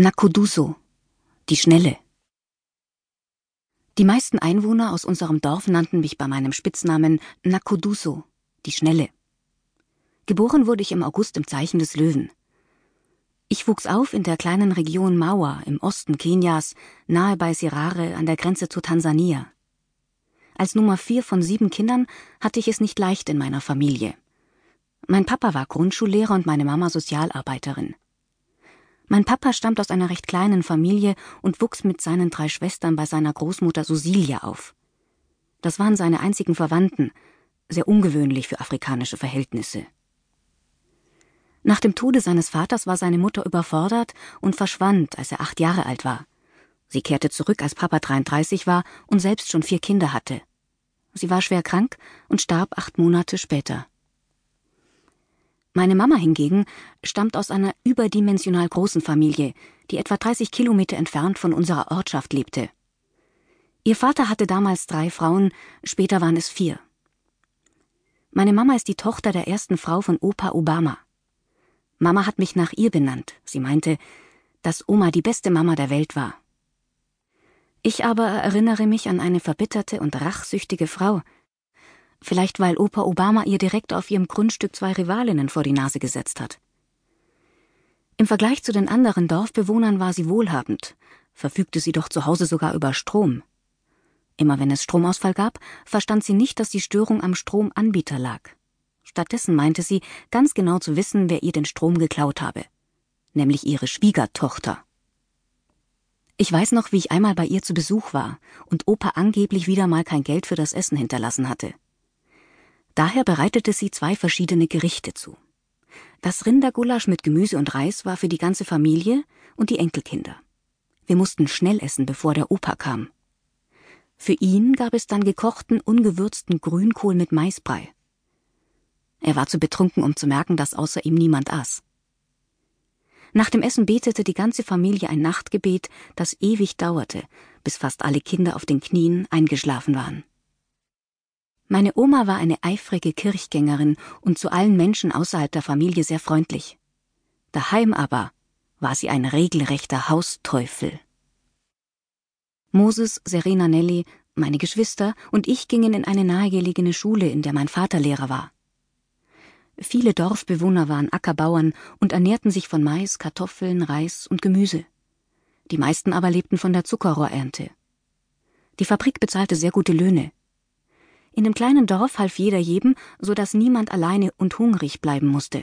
Nakuduso, die Schnelle. Die meisten Einwohner aus unserem Dorf nannten mich bei meinem Spitznamen Nakuduso, die Schnelle. Geboren wurde ich im August im Zeichen des Löwen. Ich wuchs auf in der kleinen Region Maua im Osten Kenias, nahe bei Sirare an der Grenze zu Tansania. Als Nummer vier von sieben Kindern hatte ich es nicht leicht in meiner Familie. Mein Papa war Grundschullehrer und meine Mama Sozialarbeiterin. Mein Papa stammt aus einer recht kleinen Familie und wuchs mit seinen drei Schwestern bei seiner Großmutter Susilia auf. Das waren seine einzigen Verwandten, sehr ungewöhnlich für afrikanische Verhältnisse. Nach dem Tode seines Vaters war seine Mutter überfordert und verschwand, als er acht Jahre alt war. Sie kehrte zurück, als Papa 33 war und selbst schon vier Kinder hatte. Sie war schwer krank und starb acht Monate später. Meine Mama hingegen stammt aus einer überdimensional großen Familie, die etwa 30 Kilometer entfernt von unserer Ortschaft lebte. Ihr Vater hatte damals drei Frauen, später waren es vier. Meine Mama ist die Tochter der ersten Frau von Opa Obama. Mama hat mich nach ihr benannt. Sie meinte, dass Oma die beste Mama der Welt war. Ich aber erinnere mich an eine verbitterte und rachsüchtige Frau, Vielleicht weil Opa Obama ihr direkt auf ihrem Grundstück zwei Rivalinnen vor die Nase gesetzt hat. Im Vergleich zu den anderen Dorfbewohnern war sie wohlhabend, verfügte sie doch zu Hause sogar über Strom. Immer wenn es Stromausfall gab, verstand sie nicht, dass die Störung am Stromanbieter lag. Stattdessen meinte sie, ganz genau zu wissen, wer ihr den Strom geklaut habe. Nämlich ihre Schwiegertochter. Ich weiß noch, wie ich einmal bei ihr zu Besuch war und Opa angeblich wieder mal kein Geld für das Essen hinterlassen hatte. Daher bereitete sie zwei verschiedene Gerichte zu. Das Rindergulasch mit Gemüse und Reis war für die ganze Familie und die Enkelkinder. Wir mussten schnell essen, bevor der Opa kam. Für ihn gab es dann gekochten, ungewürzten Grünkohl mit Maisbrei. Er war zu betrunken, um zu merken, dass außer ihm niemand aß. Nach dem Essen betete die ganze Familie ein Nachtgebet, das ewig dauerte, bis fast alle Kinder auf den Knien eingeschlafen waren. Meine Oma war eine eifrige Kirchgängerin und zu allen Menschen außerhalb der Familie sehr freundlich. Daheim aber war sie ein regelrechter Hausteufel. Moses, Serena Nelly, meine Geschwister und ich gingen in eine nahegelegene Schule, in der mein Vater Lehrer war. Viele Dorfbewohner waren Ackerbauern und ernährten sich von Mais, Kartoffeln, Reis und Gemüse. Die meisten aber lebten von der Zuckerrohrernte. Die Fabrik bezahlte sehr gute Löhne. In dem kleinen Dorf half jeder jedem, so dass niemand alleine und hungrig bleiben musste.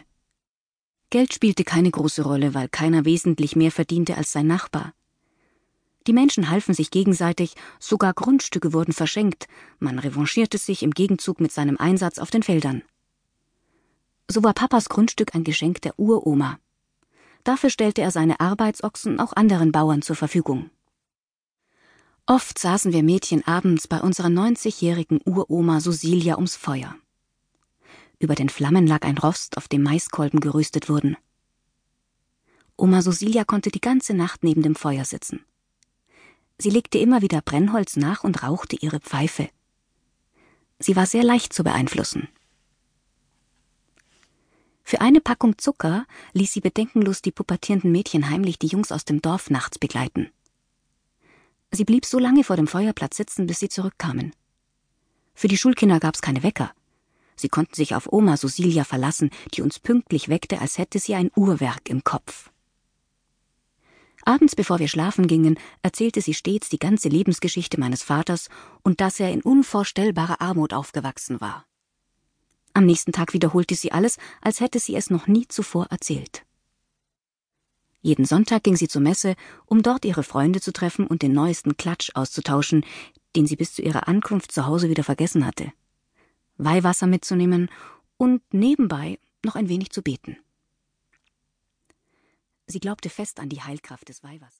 Geld spielte keine große Rolle, weil keiner wesentlich mehr verdiente als sein Nachbar. Die Menschen halfen sich gegenseitig, sogar Grundstücke wurden verschenkt, man revanchierte sich im Gegenzug mit seinem Einsatz auf den Feldern. So war Papas Grundstück ein Geschenk der Uroma. Dafür stellte er seine Arbeitsochsen auch anderen Bauern zur Verfügung. Oft saßen wir Mädchen abends bei unserer 90-jährigen Uroma Susilia ums Feuer. Über den Flammen lag ein Rost, auf dem Maiskolben geröstet wurden. Oma Susilia konnte die ganze Nacht neben dem Feuer sitzen. Sie legte immer wieder Brennholz nach und rauchte ihre Pfeife. Sie war sehr leicht zu beeinflussen. Für eine Packung Zucker ließ sie bedenkenlos die pubertierenden Mädchen heimlich die Jungs aus dem Dorf nachts begleiten. Sie blieb so lange vor dem Feuerplatz sitzen, bis sie zurückkamen. Für die Schulkinder gab's keine Wecker. Sie konnten sich auf Oma Susilia verlassen, die uns pünktlich weckte, als hätte sie ein Uhrwerk im Kopf. Abends, bevor wir schlafen gingen, erzählte sie stets die ganze Lebensgeschichte meines Vaters und dass er in unvorstellbarer Armut aufgewachsen war. Am nächsten Tag wiederholte sie alles, als hätte sie es noch nie zuvor erzählt. Jeden Sonntag ging sie zur Messe, um dort ihre Freunde zu treffen und den neuesten Klatsch auszutauschen, den sie bis zu ihrer Ankunft zu Hause wieder vergessen hatte. Weihwasser mitzunehmen und nebenbei noch ein wenig zu beten. Sie glaubte fest an die Heilkraft des Weihwassers.